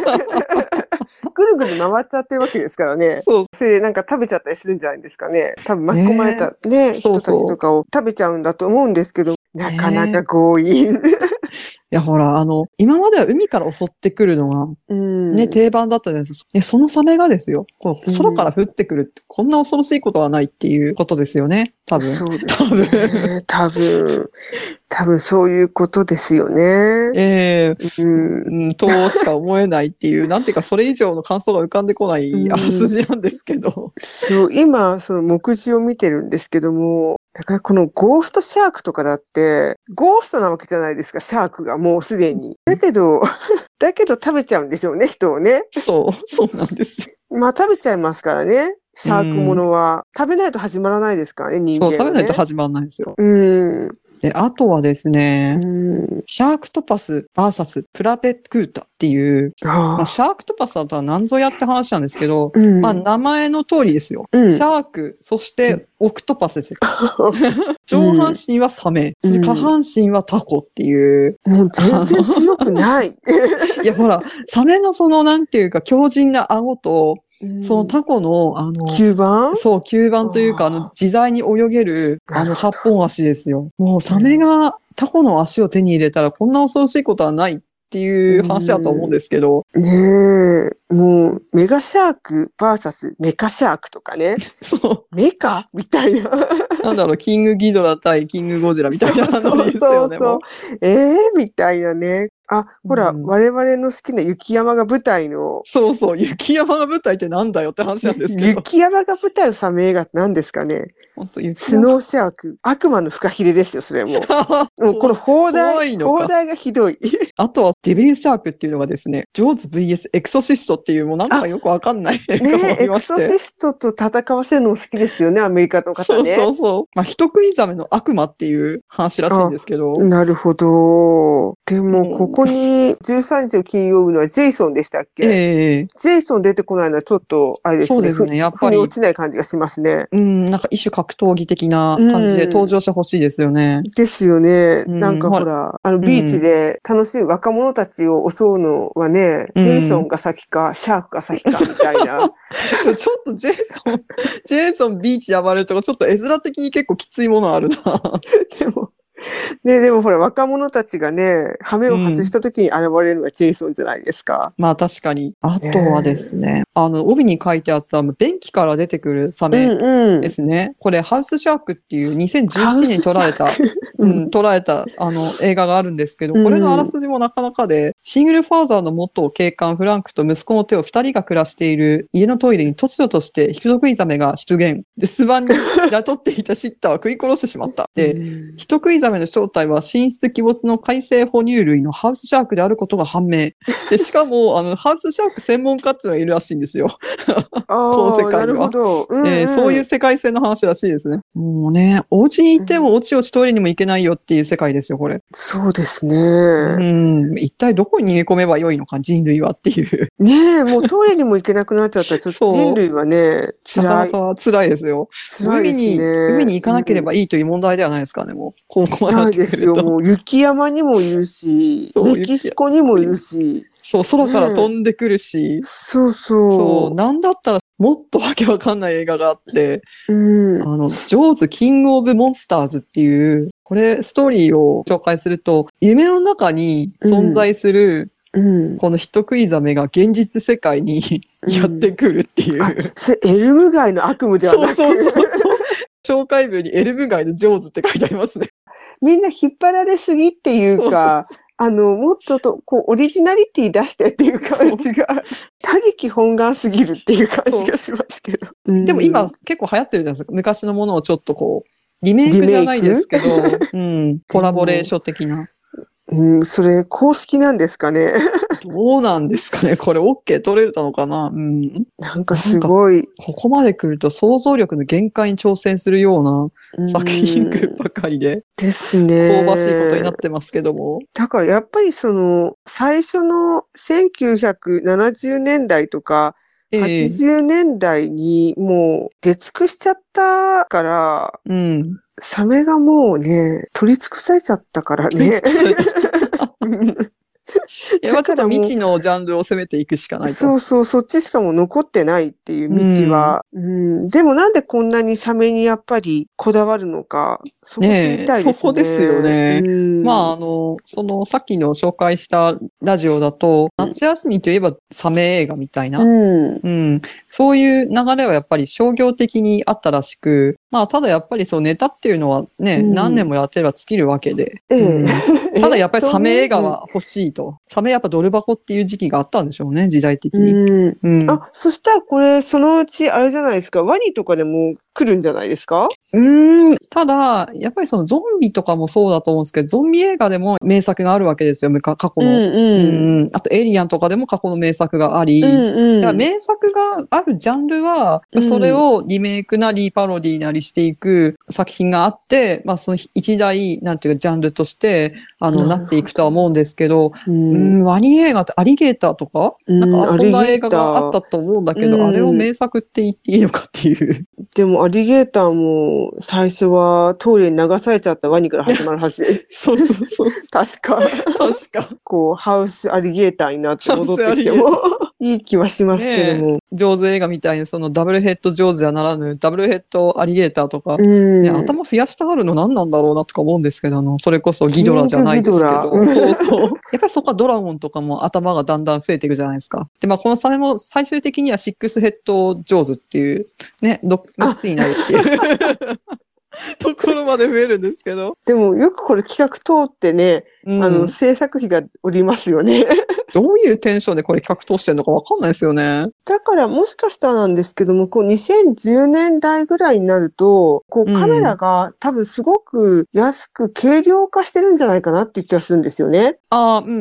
ぐるぐる回っちゃってるわけですからね。そう、それでなんか食べちゃったりするんじゃないですかね。多分巻き込まれたね、人たちとかを食べちゃうんだと思うんですけど、なかなか強引。いやほら、あの、今までは海から襲ってくるのがうんね、定番だったじゃないですか。で、そのサメがですよ、こう空から降ってくるって、こんな恐ろしいことはないっていうことですよね、多分。そうです多分。ね。多分、多分そういうことですよね。ええうんうん、としか思えないっていう、なんていうか、それ以上の感想が浮かんでこないうんあらすじなんですけど。そう、今、その目次を見てるんですけども、だからこのゴーストシャークとかだって、ゴーストなわけじゃないですか、シャークがもうすでに。だけど、だけど食べちゃうんですよね、人をね。そう、そうなんですよ。まあ食べちゃいますからね、シャークものは。食べないと始まらないですからね、人間、そう、ね。食べないと始まらないんですよ。うん。で、あとはですね、うん。シャークトパス VS プラテクータっていう、まあ、あシャークトパスだとは何ぞやって話なんですけど、うん。まあ、名前の通りですよ。うんシャーク、そしうてオクトパスですよ。上半身はサメ、うん下半身はタコっていう。もう全然強くない。いや、ほら、サメのその、なんていうか、強靭な顎と、そのタコの、あの、9番そう、吸盤というか、あの、自在に泳げる、あの、八本足ですよ。もう、サメがタコの足を手に入れたら、こんな恐ろしいことはないっていう話だと思うんですけど、ねえ、もう、メガシャーク VS メカシャークとかね。そメカみたいな。う、なんだろう、キングギドラ対キングゴジラみたいな ノリですよね、もう。ええみたいなね。あ、ほら、うん我々の好きな雪山が舞台の、そうそう、雪山が舞台ってなんだよって話なんですけど、雪山が舞台のサメ映画って何ですかね本当雪スノーシャーク。悪魔のフカヒレですよ、それも。もうこの放怖題、放題がひどい。あとはデビルシャークっていうのがですね、ジョーズ VS エクソシストっていうもうなんかよくわかんないエク見まして。ソシストと戦わせるのも好きですよね、アメリカの方そうね。そうそう。まあ、人食いザメの悪魔っていう話らしいんですけど。なるほど。でうんも、ここに13日の金曜日のはジェイソンでしたっけ、ええジェイソン出てこないのはちょっと、あれですね。そうですねふやっぱり落ちない感じがしますね。うん、なんか一種格闘技的な感じで登場してほしいですよね。ですよね。うんなんかほら、あの、ビーチで楽しい若者たちを襲うのはね、うんジェイソンが先か、シャークが先か、みたいな。ちょっとジェイソン、ジェイソンビーチで暴れるとかちょっと絵面的に結構きついものあるな。でも、ね、でもほら、若者たちがね、羽目を外した時に現れるのがジェイソンじゃないですか。まあ確かに。あとはですね、あの、帯に書いてあった便器から出てくるサうメんうん。ですね。これハウスシャークっていう2017年に撮られた、ううんん、捉えた、あの、映画があるんですけど、うんこれのあらすじもなかなかで、シングルファーザーの元警官フランクと息子の手を二人が暮らしている家のトイレに突如として人食いザメが出現。で、巣板に雇っていたシッターは食い殺してしまった。で、うん人食いザメの正体は神出鬼没の海生哺乳類のハウスシャークであることが判明。で、しかも、あの、ハウスシャーク専門家っていうのがいるらしいんですよ。あこの世界には。うんうんえーそういう世界線の話らしいですね。もうね、お家に行ってもおちおちトイレにも行けないよっていう世界ですよ、これ。そうですうね。ん。一体どこに逃げ込めばよいのか、人類はっていう。ねえ、もうトイレにも行けなくなっちゃったら、ちょっとそう人類はね、なか辛い。なか辛いですよ。辛い海に。海に行かなければいいいという問題ではないですかね、もう。までなないですよ。もう雪山にもいるし、メキシコにもいるし、そう、空から飛んでくるし、そうそう、そなんだったらもっとわけわかんない映画があって、う。うん。あの、ジョーズ・キング・オブ・モンスターズっていう、これ、ストーリーを紹介すると、夢の中に存在する、うん。この人食いザメが現実世界にう んやってくるっていう。あ、それエルム街の悪夢ではなくそうそうそう。紹介文にエルブ街のジョーズって書いてありますね。みんな引っ張られすぎっていうか、そうあの、もっとと、こう、オリジナリティ出してっていう感じが、他力本願すぎるっていう感じがしますけど。そうでも今うん結構流行ってるじゃないですか。昔のものをちょっとこう、リメイクじゃないですけど、うん、コラボレーション的な。うん、それ、公式なんですかね。どうなんですかねこれ OK 取れたのかなうん。なんかすごい。ここまで来ると想像力の限界に挑戦するようなうん作品群ばかりで、ですね。香ばしいことになってますけども。だからやっぱりその、最初の1970年代とか、ええ80年代にもう出尽くしちゃったから、うん。サメがもうね、取り尽くされちゃったからね。いや、まあちょっと未知のジャンルを攻めていくしかないと。そうそう、そっちしかもう残ってないっていう道は。うんでもなんでこんなにサメにやっぱりこだわるのか、そこ知りたいですね。そこですよねうんまあ、あの、その、さっきの紹介したラジオだと、夏休みといえばサメ映画みたいな、うん。うん、そういう流れはやっぱり商業的にあったらしく、まあ、ただやっぱりそうネタっていうのはね、うん何年もやってれば尽きるわけで、えうんえ。ただやっぱりサメ映画は欲しいと。サメやっぱドル箱っていう時期があったんでしょうね、時代的うに。ん。うん。あ、そしたらこれ、そのうちあれじゃないですか、ワニとかでも来るんじゃないですか？うん。ただ、やっぱりそのゾンビとかもそうだと思うんですけど、ゾンビ映画でも名作があるわけですよ、むか過去うんの。うん。うんあと、エイリアンとかでも過去の名作があり、うんうんだから名作があるジャンルは、うんそれをリメイクなりパロディなりしていく作品があって、まあその一大、なんていうかジャンルとして、あの、なっていくとは思うんですけど、ううんん、ワニ映画ってアリゲーターとか、うんなんかそんな映画があったと思うんだけど、うんあれを名作って言っていいのかっていう。でもアリゲーターも最初はトイレに流されちゃったワニから始まるはずで。そうそうそう。確か、確か。こう、ハウスアリゲーターになって戻ってきてもいい気はしますけども。上手映画みたいにそのダブルヘッド上手じゃならぬ、ダブルヘッドアリゲーターとか、頭増やしたがるの何なんだろうなとか思うんですけど、あの、それこそギドラじゃないですけど、そうそう。やっぱりそこはドラゴンとかも頭がだんだん増えていくじゃないですか。で、まあこのサメも最終的にはシックスヘッド上手っていう、ね、ど6つになるっていう。ところまで増えるんですけど。でもよくこれ企画通ってね、うんあの、制作費がおりますよね。どういうテンションでこれ企画通してんのかわかんないですよね。だからもしかしたらなんですけども、こう2010年代ぐらいになると、こううんカメラが多分すごく安く軽量化してるんじゃないかなっていう気がするんですよね。ああ、うんうんう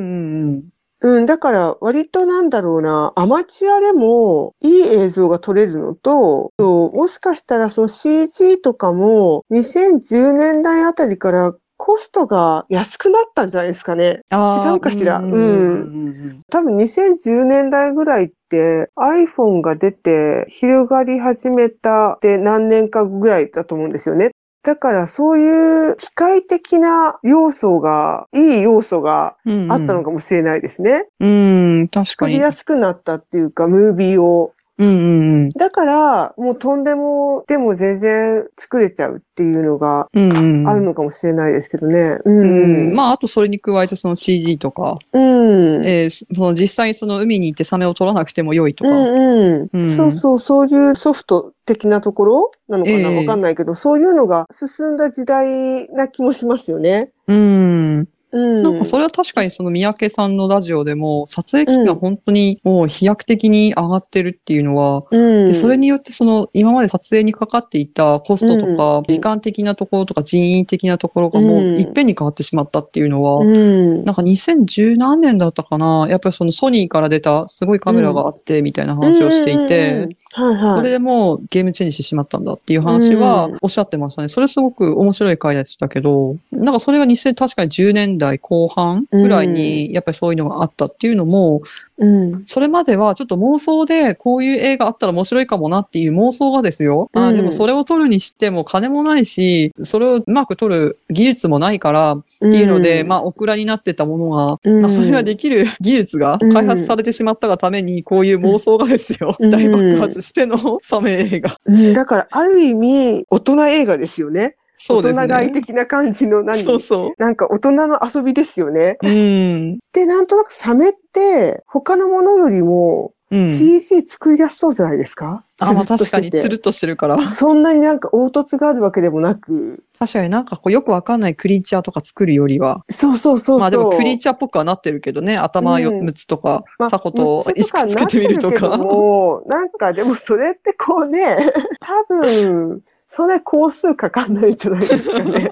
ん。うん、だから割となんだろうな、アマチュアでもいい映像が撮れるのと、ともしかしたらその CG とかも2010年代あたりからコストが安くなったんじゃないですかね。違うかしらうんうん多分2010年代ぐらいって iPhone が出て広がり始めたって何年かぐらいだと思うんですよね。だからそういう機械的な要素が、いい要素がうんうんあったのかもしれないですね。うん、確かに。作りやすくなったっていうか、ムービーを。うんうんうん。だから、もうとんでも、でも全然作れちゃうっていうのが。あるのかもしれないですけどね。う。うんん。まあ、あとそれに加えてその CG とか、うん。えーその実際にその海に行ってサメを取らなくても良いとか。うんうんうんそうそう、そういうソフト的なところなのかな？ええわかんないけど、そういうのが進んだ時代な気もしますよね。うん。うん。なんかそれは確かにその三宅さんのラジオでも撮影機器が本当にもう飛躍的に上がってるっていうのは、うん。でそれによってその今まで撮影にかかっていたコストとか、うん時間的なところとか人員的なところがもううんいっぺんに変わってしまったっていうのは、うん。なんか2010何年だったかなやっぱりそのソニーから出たすごいカメラがあってみたいな話をしていて、はいはい。それでもうゲームチェンジしてしまったんだっていう話はうんおっしゃってましたね。それすごく面白い回でしたけど、なんかそれが2000確かに10年代後半ぐらいにやっぱりそういうのがあったっていうのも、うん。それまではちょっと妄想でこういう映画あったら面白いかもなっていう妄想がですよ。あうんーでもそれを撮るにしても金もないし、それをうまく撮る技術もないからっていうので、まあ、オクラになってたものが、うんまあ、それができる技術が開発されてしまったがために、こういう妄想がですよ、うん大爆発してのサメ映画。うん、だから、ある意味、大人映画ですよね。そうです大人買いね。的な感じの何？そうそなんか大人の遊びですよね。う。うん。で、なんとなくサメって、他のものよりもうん。CG 作りやすそうじゃないですか、あ、まあつるっと確かにつるっとしてるから。そんなになんか凹凸があるわけでもなく。確かになんかこうよくわかんないクリーチャーとか作るよりは。そうそうそうそう。まあでもクリーチャーっぽくはなってるけどね。頭ようん6つとか、まあタコと意識つけてみると六つなってか。もなんかでもそれってこうね、多分、それ工数かかんないんじゃないですかね。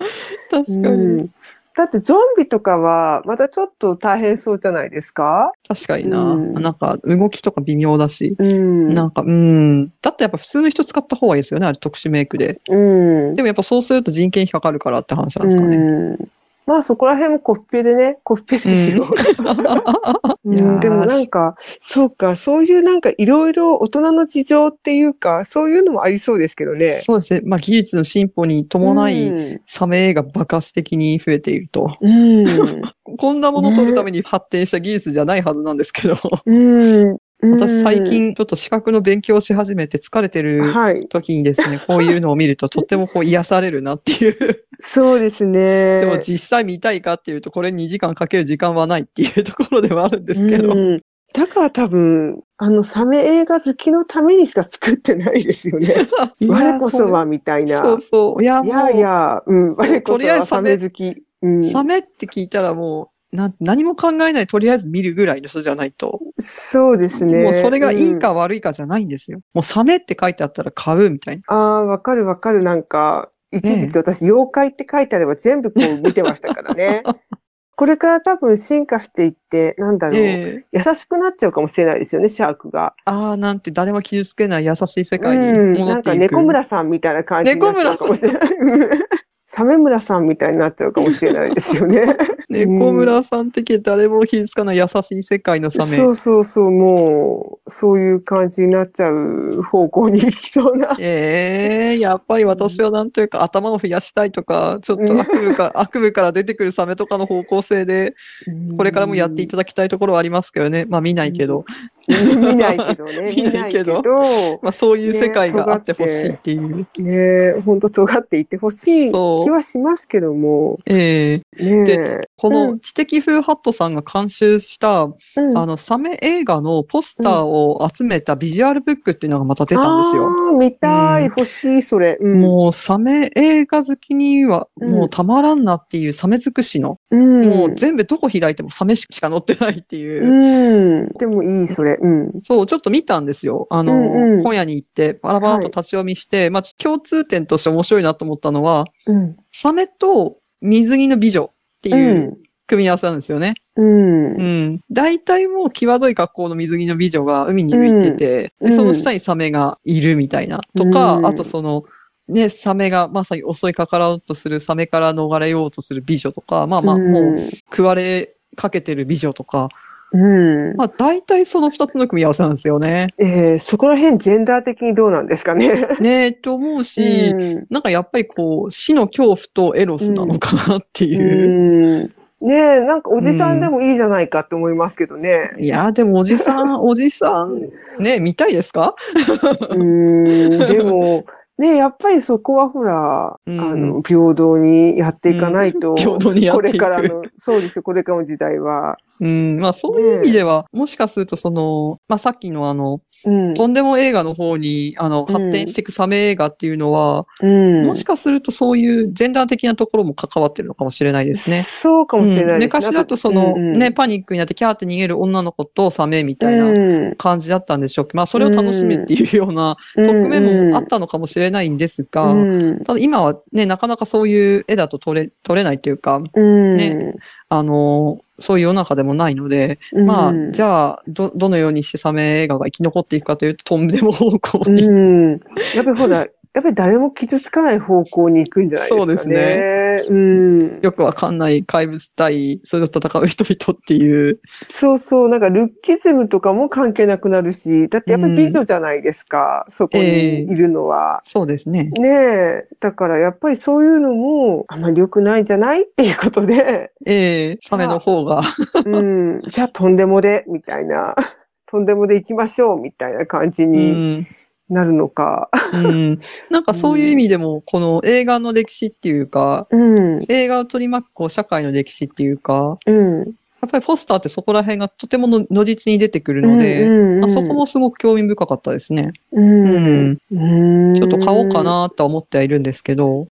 確かに。うんだってゾンビとかはまたちょっと大変そうじゃないですか？確かにな。うんなんか動きとか微妙だし。うん。なんか、うん。だってやっぱ普通の人使った方がいいですよね。あれ特殊メイクで。うん。でもやっぱそうすると人件費かかるからって話なんですかね。うんまあそこら辺もコッペでね、コッペですよ。うんでもなんか、そうか、そういうなんかいろいろ大人の事情っていうか、そういうのもありそうですけどね。そうですね。まあ技術の進歩に伴い、うんサメ映画爆発的に増えていると。うん。こんなものを撮るために発展した技術じゃないはずなんですけど。うん。私最近ちょっと資格の勉強をし始めて疲れてうん、るはい。時にですね、こういうのを見るととってもこう癒されるなっていう。そうですね。でも実際見たいかっていうと、これ2時間かける時間はないっていうところではあるんですけど。うんだから多分、あの、サメ映画好きのためにしか作ってないですよね。我こそはみたいな。そうそう。いや、いやいや、うん、我こそとりあえずサメはサメ好き。うん。サメって聞いたらもな何も考えない、とりあえず見るぐらいの人じゃないと。そうですね。もうそれがいいうんか悪いかじゃないんですよ。もうサメって書いてあったら買うみたいな。ああ、わかるわかる。なんか、一時期私、妖怪って書いてあれば全部こう見てましたからね。これから多分進化していって、なんだろう、ええ優しくなっちゃうかもしれないですよね、シャークが。ああ、なんて誰も傷つけない優しい世界にうん、戻っていく。なんか猫村さんみたいな感じになっちゃうかもしれない。サメ村さんみたいになっちゃうかもしれないですよね。猫村さん的に誰も傷つかない優しい世界のサメ。そうそうそう、もう、そういう感じになっちゃう方向に行きそうな。ええやっぱり私はなんというか頭を増やしたいとか、ちょっと悪夢か、悪夢から出てくるサメとかの方向性で、これからもやっていただきたいところはありますけどね。まあ 見ないけど、見ないけどね。見ないけどまあそういう世界があってほしいっていう。ね本当尖っていってほしい気はしますけども、ええねでこうのん知的風ハットさんが監修した、うんあの、サメ映画のポスターを集めたビジュアルブックっていうのがまた出たんですよ。あー見たい、うん欲しい、それ。うん、もうサメ映画好きにはうんもうたまらんなっていうサメ尽くしの、うん、もう全部どこ開いてもサメしか載ってないっていう。うん。でもいい、それ。うん。そう、ちょっと見たんですよ。あの、うんうん本屋に行って、バラバラと立ち読みして、まあ、共通点として面白いなと思ったのは、うん。サメと水着の美女っていう組み合わせなんですよね。うん。ううん。ん。大体もう際どい格好の水着の美女が海に浮いてて、うんで、その下にサメがいるみたいな。とか、うんあとその、ね、サメがまさに襲いかからおうとするサメから逃れようとする美女とか、まあまあ、もう食われかけてる美女とか、うん。まあ大体その二つの組み合わせなんですよね。えー、そこら辺ジェンダー的にどうなんですかね。ねえ、と思うし、うんなんかやっぱりこう、死の恐怖とエロスなのかなってういう。ん。ねえ、なんかおじさんでもいいじゃないかって思いますけどね。いや、でもおじさん、おじさん、ね見たいですか？うん。でも、ねやっぱりそこはほら、うんあの、平等にやっていかないと、平等にやっていくこれからの、そうですよ、これからの時代は。うん、まあそういう意味では、もしかするとその、まあさっきのあの、うん。とんでも映画の方に、あの、うん発展していくサメ映画っていうのは、うん。もしかするとそういうジェンダー的なところも関わってるのかもしれないですね。そうかもしれないです、うん昔だとその、ね、パニックになってキャーって逃げる女の子とサメみたいなうん感じだったんでしょうけど、まあそれを楽しむっていうような側面もあったのかもしれないんですが、うんただ今はね、なかなかそういう絵だと撮れ、撮れないというか、うんねあの、そういう世の中でもないので、まあ、じゃゃあ、ど、どのようにしてサメ映画が生き残っていくかというと、とんでも方向に。うん。やっぱりほら、やっぱり誰も傷つかない方向に行くんじゃないですかね。そうですね。うん。よくわかんない怪物対、それと戦う人々っていう。そうそう、なんかルッキズムとかも関係なくなるし、だってやっぱり美女じゃないですか、そこにいるのは。そうですね。ねえ。だからやっぱりそういうのもあまり良くないんじゃない？っていうことで、ええサメの方が。うん。じゃあとんでもで、みたいな。とんでもで行きましょう、みたいな感じうにん。なるのか。うん。なんかそういう意味でも、この映画の歴史っていうか、うん。映画を取り巻くこう社会の歴史っていうか、うん。やっぱりポスターってそこら辺がとてもの如実に出てくるので、うんうんうんまあ、そこもすごく興味深かったですね。うん。うんちょっと買おうか。なとは思ってはいるんですけど、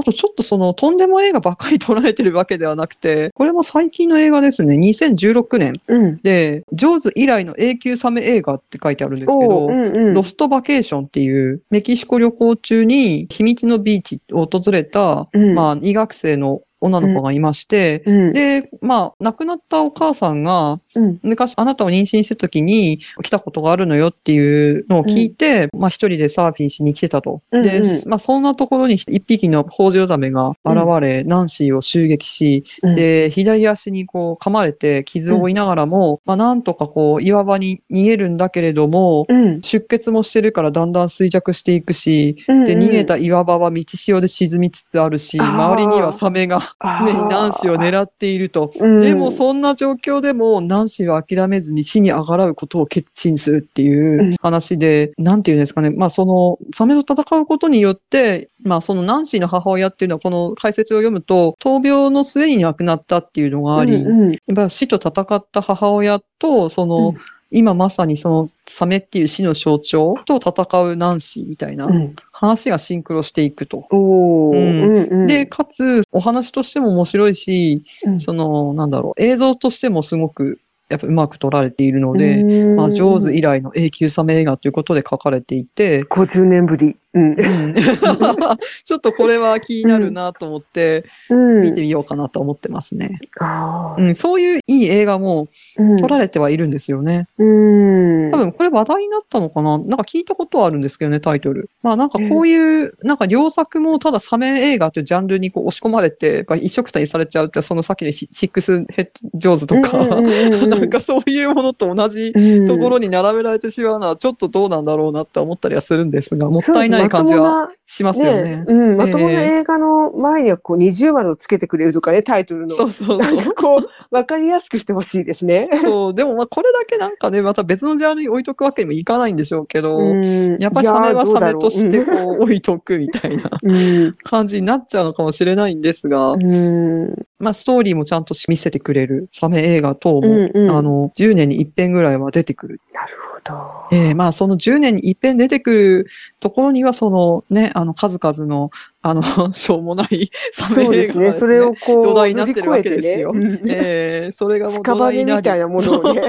あとちょっとその、とんでも映画ばっかり撮られてるわけではなくて、これも最近の映画ですね。2016年うん。で、ジョーズ以来の永久サメ映画って書いてあるんですけおど、ううんうん。ロストバケーションっていうメキシコ旅行中に秘密のビーチを訪れた、うんまあ、医学生の女の子がいまして、うん、で、まあ、亡くなったお母さんが、うん、昔あなたを妊娠した時に来たことがあるのよっていうのを聞いて、まあ一人でサーフィンしに来てたと。で、うんうん。まあそんなところに一匹のホウジロザメが現れ、ナンシーを襲撃し、うん、で、左足にこう噛まれて傷を負いながらも、まあなんとかこう岩場に逃げるんだけれども、うん、出血もしてるからだんだん衰弱していくし、うんで、逃げた岩場は道潮で沈みつつあるし、周りにはサメが常にナンシーを狙っていると。うん。でもそんな状況でもナンシーは諦めずに死にあがらうことを決心するっていう話で、なんていうんですかね。まあそのサメと戦うことによって、まあそのナンシーの母親っていうのはこの解説を読むと、闘病の末に亡くなったっていうのがあり、うんうん。やっぱ死と戦った母親と、その、うん今まさにそのサメっていう死の象徴と戦うナンシーみたいなうん。話がシンクロしていくと。うん。うんうん。で、かつ、お話としても面白いし、うん。その、なんだろう、映像としてもすごく、やっぱうまく撮られているので、うん。まあ、ジョーズ以来の永久サメ映画ということで書かれていて、50年ぶり。うん。ちょっとこれは気になるなと思って、うん見てみようかなと思ってますね。あーうん、そういういい映画もうん撮られてはいるんですよね。うん多分これ話題になったのかな？なんか聞いたことはあるんですけどね、タイトル。まあなんかこういう、なんか両作もただサメ映画というジャンルにこう押し込まれて、一色体にされちゃうって、そのさっきのシシックスヘッドジョーズとか、うんうんうんうん なんかそういうものと同じうんところに並べられてしまうのはちょっとどうなんだろうなって思ったりはするんですが、もっそうですたいない感じはましますよね。うん、まともなええ映画の前にはこう二重丸をつけてくれるとかね、タイトルの。そうそうそうなん。かこう、わかりやすくしてほしいですね。そう、でもまあこれだけなんかね、また別のジャンルに置いとくわけにもいかないんでしょうけど、うんやっぱりサメはサメとしてこう置いとくみたいなうん感じになっちゃうのかもしれないんですが、うんまあストーリーもちゃんと見せてくれるサメ映画等も、うんうんあの、10年に一遍ぐらいは出てくる。なるほど。ええまあその10年に一遍出てくるところには、そのね、あの数々の、あの、しょうもないサメそうですね。映画がですそれをこう、土台になってるわけですよねええそれがもう土台屍になりみたいなものをね。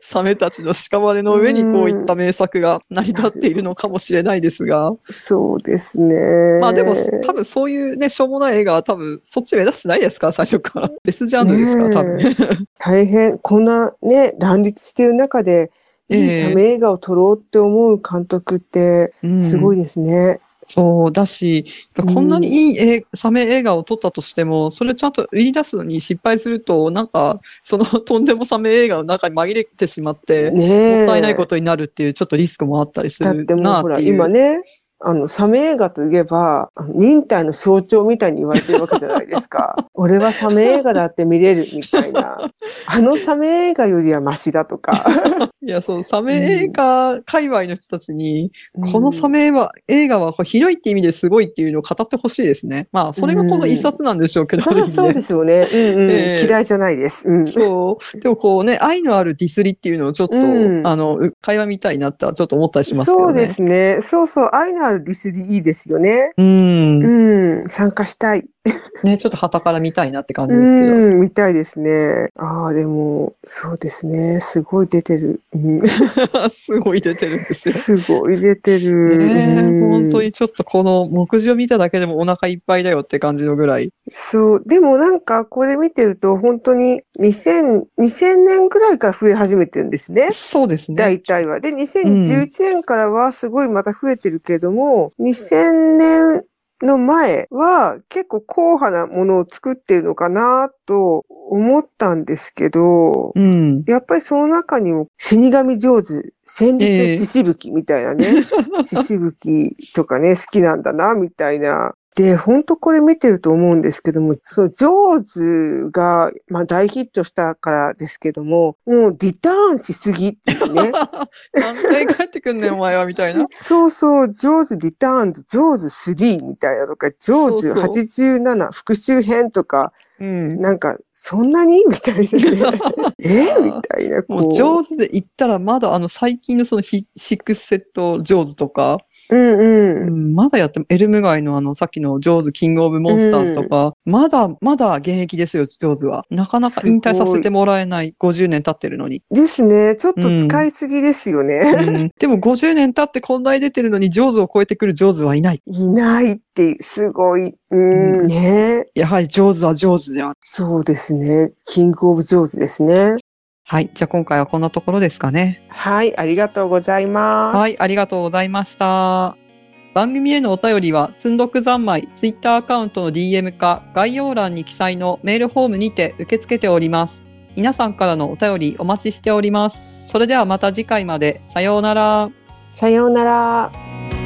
サメたちの屍の上にこういった名作が成り立っているのかもしれないですが、そうですね。まあでも多分そういうね、しょうもない映画は多分そっち目指してないですか？最初から。ジャンルですか？ら、多分。ね 大変、こんなね、乱立してる中で、いいええサメ映画を撮ろうって思う監督って、うんすごいですね。そうだし、こんなにいい映サメ映画を撮ったとしても、それをちゃんと売り出すのに失敗すると、なんか、その とんでもサメ映画の中に紛れてしまって、ねえもったいないことになるっていうちょっとリスクもあったりするなっていう。今ね、あの、サメ映画といえば、忍耐の象徴みたいに言われてるわけじゃないですか。俺はサメ映画だって見れるみたいな。あのサメ映画よりはマシだとか。いや、そう、サメ映画界隈の人たちに、このサメメは、映画はこう広いって意味ですごいっていうのを語ってほしいですね。まあ、それがこの一冊なんでしょうけど、ある意味ねそうですよね。うんうん ええ嫌いじゃないです。うん。そう。でもこうね、愛のあるディスりっていうのをちょっと、うんあの、う会話みたいなってはちょっと思ったりしますけどね。そうですね。そうそう。愛のあるディスリいいですよね。うん。うん。参加したい。ね、ちょっと旗から見たいなって感じうですけど。ん。見たいですね。ああ、でも、そうですね。すごい出てる。うん、すごい出てるんですよ。すごい出てる。ねえ、うん本当にちょっとこの目次を見ただけでもお腹いっぱいだよって感じのぐらい。そう。でもなんか、これ見てると、本当に2000、2000年ぐらいから増え始めてるんですね。そうですね。大体は。で、2011年からはすごいまた増えてるけれども、2000年の前は結構硬派なものを作ってるのかなと思ったんですけど、うん。やっぱりその中にも死神上手、戦慄の血しぶきみたいなね、血しぶきとかね、好きなんだな、みたいな。で、本当これ見てると思うんですけども、そのジョーズが、まあ大ヒットしたからですけども、もうリターンしすぎっていうね。何回帰ってくんねん、お前は、みたいな。そうそう、ジョーズリターンズ、ジョーズ3みたいなとか、ジョーズそうそう87復讐編とか、うん。なんか、そんなに？みたいなね。え？みたいな、こう。もう上手で言ったらまだあの最近のそのヒシックスセット上手とか、うんううん。ん、まだやってもエルム街のあのさっきの上手キングオブモンスターズとか、まだまだ現役ですよ、上手は。なかなか引退させてもらえない50年経ってるのに。ですね。ちょっと使いすぎですよね。うん、でも50年経ってこんなに出てるのに上手を超えてくる上手はいない。いないって、すごい。うん、うんねやはり上手は上手である。そうですね。キングオブジョーズですね。はい。じゃあ今回はこんなところですかね。はい、ありがとうございます。はい、ありがとうございました。番組へのお便りは、積んどく三昧ツイッターアカウントの DM か概要欄に記載のメールフォームにて受け付けております。皆さんからのお便りお待ちしております。それではまた次回まで。さようなら。さようなら。